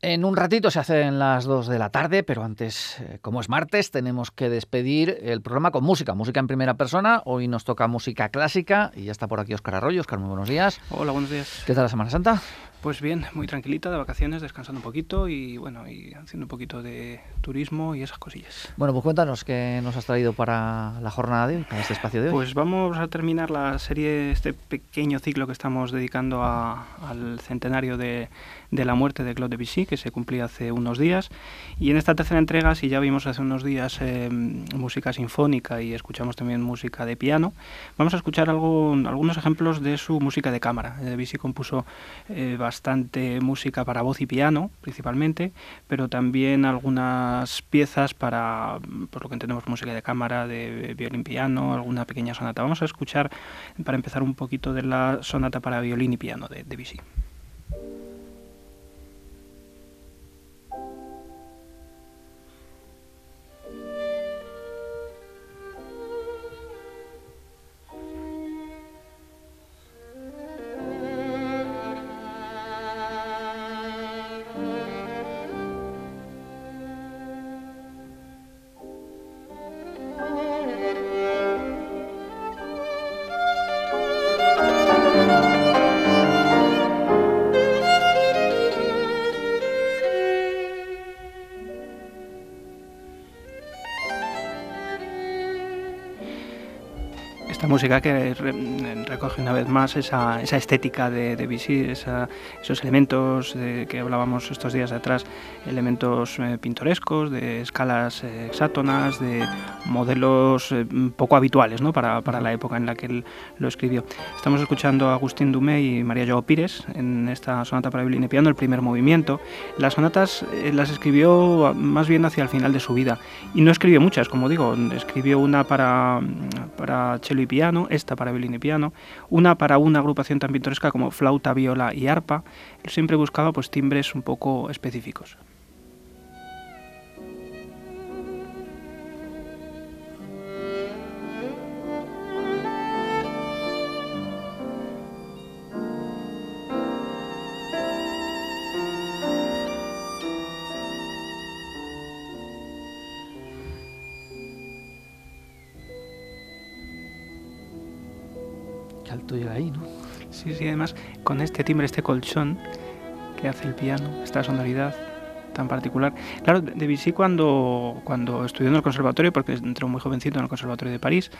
En un ratito se hacen las 2 de la tarde, pero antes, eh, como es martes, tenemos que despedir el programa con música, música en primera persona. Hoy nos toca música clásica y ya está por aquí Óscar Arroyo. Óscar, muy buenos días. Hola, buenos días. ¿Qué tal la Semana Santa? Pues bien, muy tranquilita, de vacaciones, descansando un poquito y bueno, y haciendo un poquito de turismo y esas cosillas. Bueno, pues cuéntanos qué nos has traído para la jornada de hoy, para este espacio de hoy. Pues vamos a terminar la serie, este pequeño ciclo que estamos dedicando al centenario de, de, la muerte de Claude Debussy, que se cumplía hace unos días. Y en esta tercera entrega, si ya vimos hace unos días eh, música sinfónica y escuchamos también música de piano, vamos a escuchar algo, algunos ejemplos de su música de cámara. Debussy compuso eh, bastante música para voz y piano, principalmente, pero también algunas piezas para, por lo que entendemos, música de cámara, de violín piano, alguna pequeña sonata. Vamos a escuchar, para empezar, un poquito de la sonata para violín y piano de Debussy. Música que recoge una vez más esa, esa estética de, de esos elementos de, que hablábamos estos días atrás, elementos eh, pintorescos, de escalas eh, de modelos eh, poco habituales ¿no? para, para, la época en la que él lo escribió. Estamos escuchando a Agustín Dumé y María Joao Pires en esta sonata para violín y piano, el primer movimiento. Las sonatas las escribió más bien hacia el final de su vida y no escribió muchas, como digo, escribió una para, para cello y piano, esta para violín y piano, una para una agrupación tan pintoresca como flauta, viola y arpa. Siempre buscaba pues timbres un poco específicos. Ahí, ¿no? Sí, sí, además con este timbre, este colchón que hace el piano, esta sonoridad tan particular. Claro, Debussy cuando, cuando estudió en el conservatorio, porque entró muy jovencito en el conservatorio de París,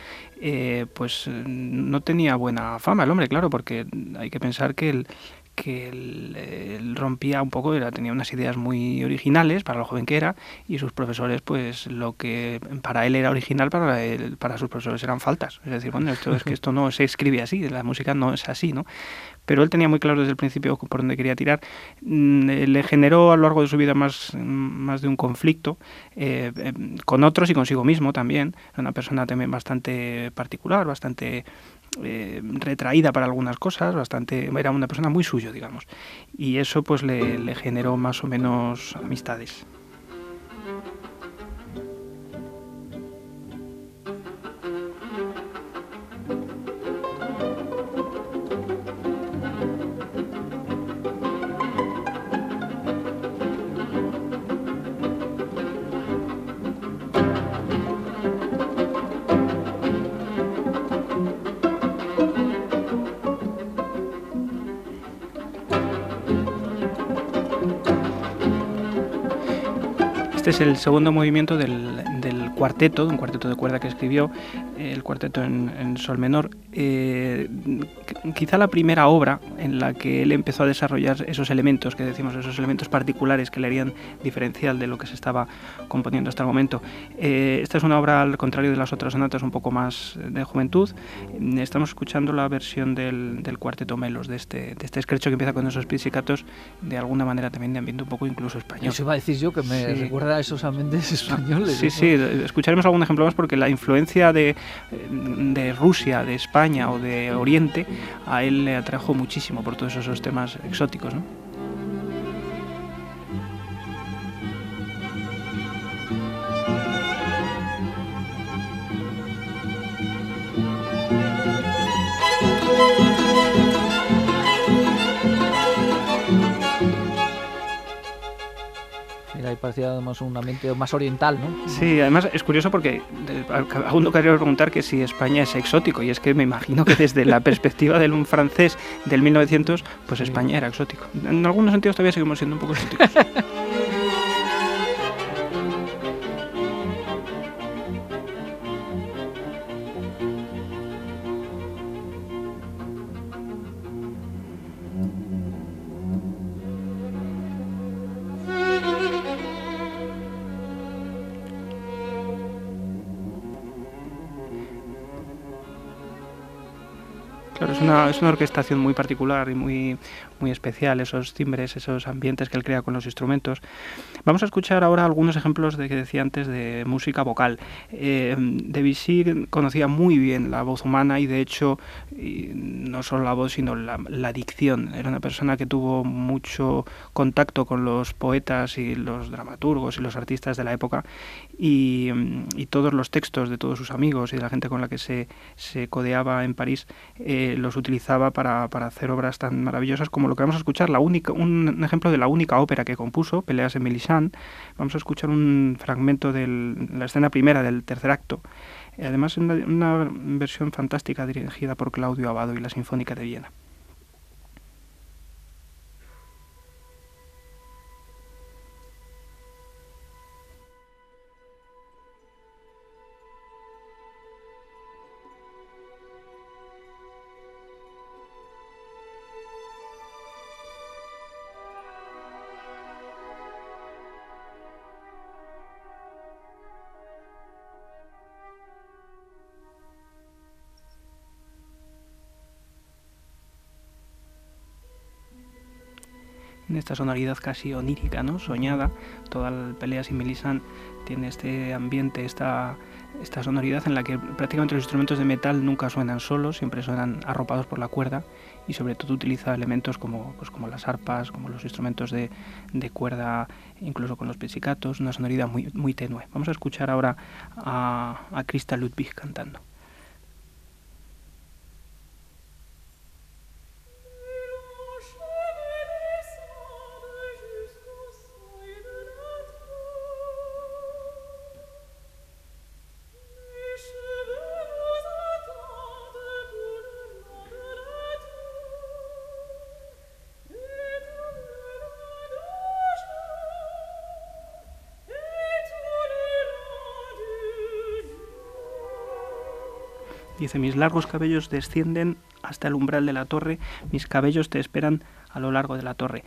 eh, pues no tenía buena fama el hombre, claro, porque hay que pensar que el, que él, rompía un poco, era, tenía unas ideas muy originales para lo joven que era y sus profesores, pues lo que para él era original, para, él, para sus profesores eran faltas. Es decir, bueno, esto es que esto no se escribe así, la música no es así, ¿no? Pero él tenía muy claro desde el principio por dónde quería tirar. Mm, eh, le generó a lo largo de su vida más, más de un conflicto eh, eh, con otros y consigo mismo también. Era una persona también bastante particular, bastante eh, retraída para algunas cosas, bastante era una persona muy suyo, digamos. Y eso pues le, le generó más o menos amistades. Este es el segundo movimiento del, del cuarteto, un cuarteto de cuerda que escribió, el cuarteto en, sol menor. Eh, quizá la primera obra en la que él empezó a desarrollar esos elementos que decimos, esos elementos particulares que le harían diferencial de lo que se estaba componiendo hasta el momento. Eh, esta es una obra, al contrario de las otras sonatas, un poco más de juventud. Estamos escuchando la versión del, del cuarteto Melos, de este, de este escrecho que empieza con esos pizzicatos, de alguna manera también de ambiente un poco incluso español. Eso iba a decir yo, que me recuerda a esos ambientes españoles. Sí, sí, escucharemos algún ejemplo más porque la influencia de, de Rusia, de España o de Oriente a él le atrajo muchísimo por todos esos temas exóticos. ¿no? Parecía un ambiente más oriental, ¿no? Sí, además es curioso porque aún no quería preguntar que si España es exótico, y es que me imagino que desde la perspectiva de un francés del 1900, pues España era exótico. En algunos sentidos todavía seguimos siendo un poco exóticos. es una orquestación muy particular y muy, muy especial, esos timbres, esos ambientes que él crea con los instrumentos. Vamos a escuchar ahora algunos ejemplos de que decía antes de música vocal. Eh, Debussy conocía muy bien la voz humana y de hecho no solo la voz sino la, la, dicción. Era una persona que tuvo mucho contacto con los poetas y los dramaturgos y los artistas de la época y, y todos los textos de todos sus amigos y de la gente con la que se, se codeaba en París eh, los utilizaba para, para hacer obras tan maravillosas como lo que vamos a escuchar, la única, un ejemplo de la única ópera que compuso, Peleas en Mélisande. Vamos a escuchar un fragmento de la escena primera del tercer acto. Además, una, una versión fantástica dirigida por Claudio Abado y la Sinfónica de Viena. En esta sonoridad casi onírica, ¿no? soñada. Toda la pelea sin tiene este ambiente, esta, esta sonoridad en la que prácticamente los instrumentos de metal nunca suenan solos, siempre suenan arropados por la cuerda y sobre todo utiliza elementos como, pues como las arpas, como los instrumentos de, de cuerda, incluso con los pizzicatos, una sonoridad muy, muy tenue. Vamos a escuchar ahora a, a Christa Ludwig cantando. Dice, mis largos cabellos descienden hasta el umbral de la torre, mis cabellos te esperan a lo largo de la torre.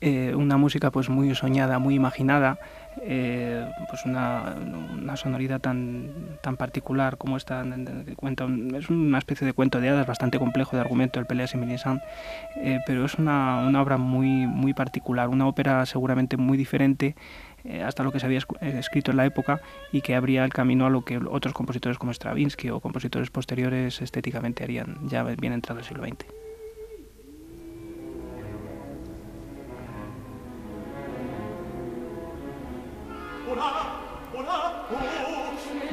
Eh, una música pues muy soñada, muy imaginada, eh, pues una, una, sonoridad tan, tan particular como esta cuento, es una especie de cuento de hadas bastante complejo de argumento el Pelea y eh, pero es una, una, obra muy, muy particular, una ópera seguramente muy diferente eh, hasta lo que se había eh, escrito en la época y que abría el camino a lo que otros compositores como Stravinsky o compositores posteriores estéticamente harían ya bien entrado el siglo XX.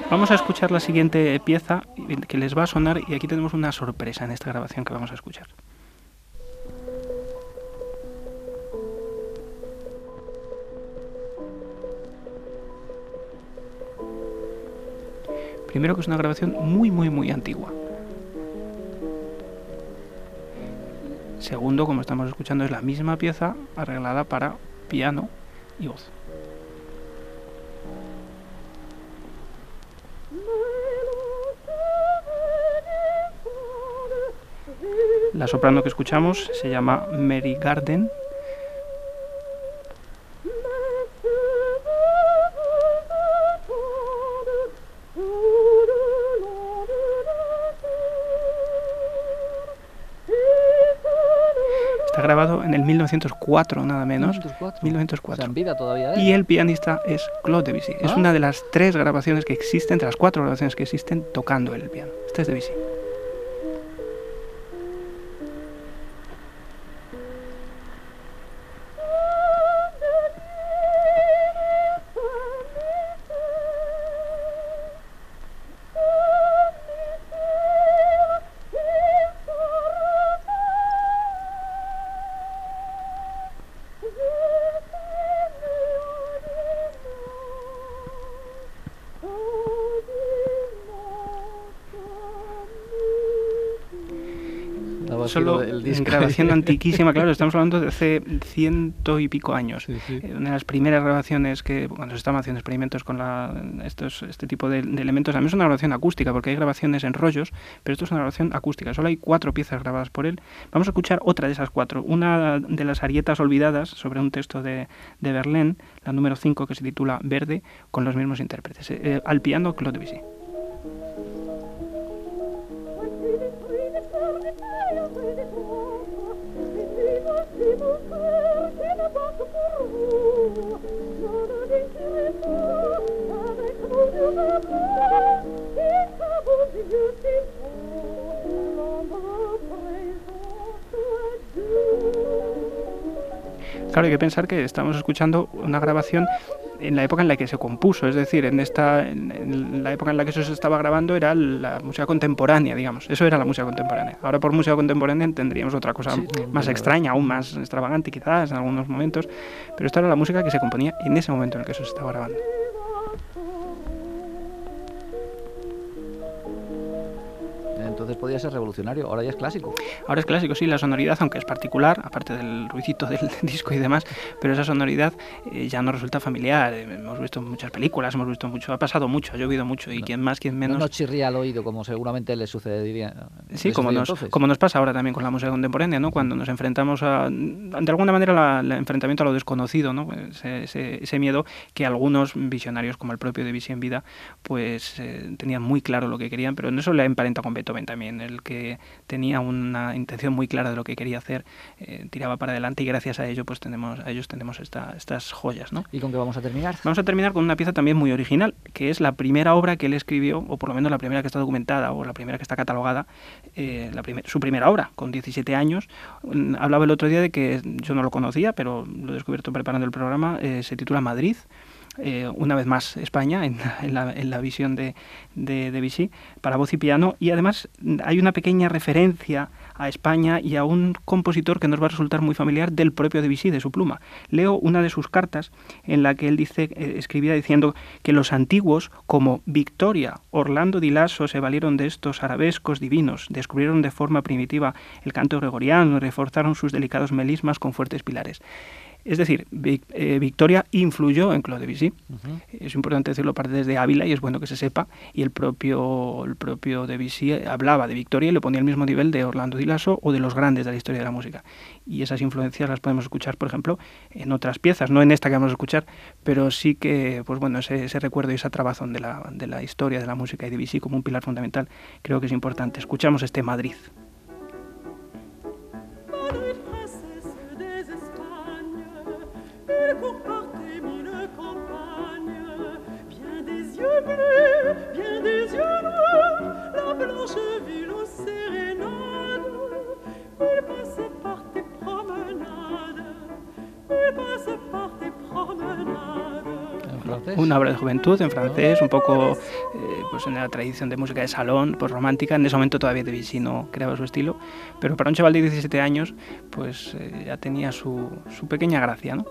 Vamos a escuchar la siguiente pieza que les va a sonar y aquí tenemos una sorpresa en esta grabación que vamos a escuchar. Primero que es una grabación muy, muy, muy antigua. Segundo, como estamos escuchando, es la misma pieza arreglada para piano y voz. La soprano que escuchamos se llama Mary Garden grabado en el 1904, nada menos. 1904. vida todavía. Y el pianista es Claude Debussy. Es ah. una de las tres grabaciones que existen, entre las cuatro grabaciones que existen, tocando el piano. Este es Debussy. Solo grabación antiquísima, claro, estamos hablando de hace ciento y pico años. Sí, sí. Eh, Una de las primeras grabaciones que, cuando se estaban haciendo experimentos con la, estos, este tipo de, de elementos, también es una grabación acústica, porque hay grabaciones en rollos, pero esto es una grabación acústica. Solo hay cuatro piezas grabadas por él. Vamos a escuchar otra de esas cuatro. Una de las arietas olvidadas sobre un texto de, de Verlaine, la número 5, que se titula Verde, con los mismos intérpretes. Eh, al piano, Claude Debussy. Claro, hay que pensar que estamos escuchando una grabación en la época en la que se compuso, es decir, en esta en, la época en la que eso se estaba grabando era la música contemporánea, digamos. Eso era la música contemporánea. Ahora por música contemporánea entenderíamos otra cosa Sí, más extraña, aún más extravagante quizás en algunos momentos, pero esta era la música que se componía en ese momento en el que eso se estaba grabando. Podía ser revolucionario, ahora ya es clásico. Ahora es clásico, sí, la sonoridad, aunque es particular, aparte del ruidito del disco y demás, pero esa sonoridad eh, ya no resulta familiar. Eh, hemos visto muchas películas, hemos visto mucho, ha pasado mucho, ha llovido mucho, y No. quien más, quien menos. No nos chirría al oído, como seguramente le sucedería. Sí, le como nos, entonces. como nos pasa ahora también con la música contemporánea, ¿no? Cuando nos enfrentamos a, de alguna manera, el enfrentamiento a lo desconocido, ¿no? Ese, ese- ese miedo que algunos visionarios, como el propio Debussy en vida, pues eh, tenían muy claro lo que querían, pero en eso le emparenta con Beethoven también, el que tenía una intención muy clara de lo que quería hacer, eh, tiraba para adelante y gracias a ello, pues tenemos, a ellos tenemos esta- estas joyas, ¿no? ¿Y con qué vamos a terminar? Vamos a terminar con una pieza también muy original, que es la primera obra que él escribió, o por lo menos la primera que está documentada, o la primera que está catalogada, eh, la primer- su primera obra, con 17 años. Mm, Hablaba el otro día de que yo no lo conocía, pero lo he descubierto preparando el programa, eh, se titula Madrid. Eh, una vez más España en, la, visión de, de, Vichy para voz y piano y además hay una pequeña referencia a España y a un compositor que nos va a resultar muy familiar del propio Debussy, de su pluma. Leo una de sus cartas en la que él dice, eh, escribía diciendo que los antiguos, como Victoria, Orlando di Lasso, se valieron de estos arabescos divinos, descubrieron de forma primitiva el canto gregoriano y reforzaron sus delicados melismas con fuertes pilares. Es decir, Vic- eh, Victoria influyó en Claude Debussy. Es importante decirlo parte desde Ávila y es bueno que se sepa. Y el propio, el propio Debussy hablaba de Victoria y lo ponía al mismo nivel de Orlando Di Lasso o de los grandes de la historia de la música. Y esas influencias las podemos escuchar, por ejemplo, en otras piezas, no en esta que vamos a escuchar, pero sí que, pues bueno, ese, ese recuerdo y esa trabazón de la, de la historia de la música y Debussy como un pilar fundamental creo que es importante. Escuchamos este. Madrid, francés? Una obra de juventud en francés, un poco eh, pues en la tradición de música de salón, pues romántica. En ese momento todavía Debussy no creaba su estilo, pero para un chaval de 17 años, pues eh, ya tenía su, su pequeña gracia, ¿no?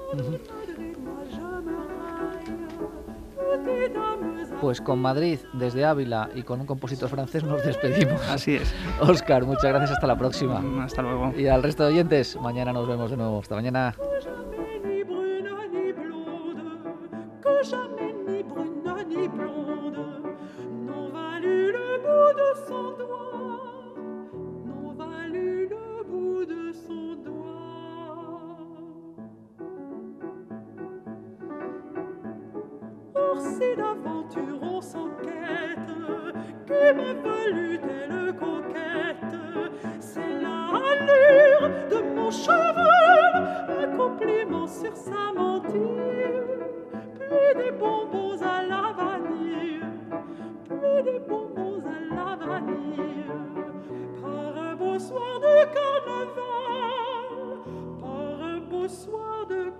Pues con Madrid, desde Ávila y con un compositor francés nos despedimos. Así es. Oscar, muchas gracias, hasta la próxima. Hasta luego. Y al resto de oyentes, mañana nos vemos de nuevo. Hasta mañana. Conquête, c'est l'allure de mon cheval, un compliment sur sa mentire, puis des bonbons à la vanille, puis des bonbons à la vanille, par un beau soir de carnaval, par un beau soir de.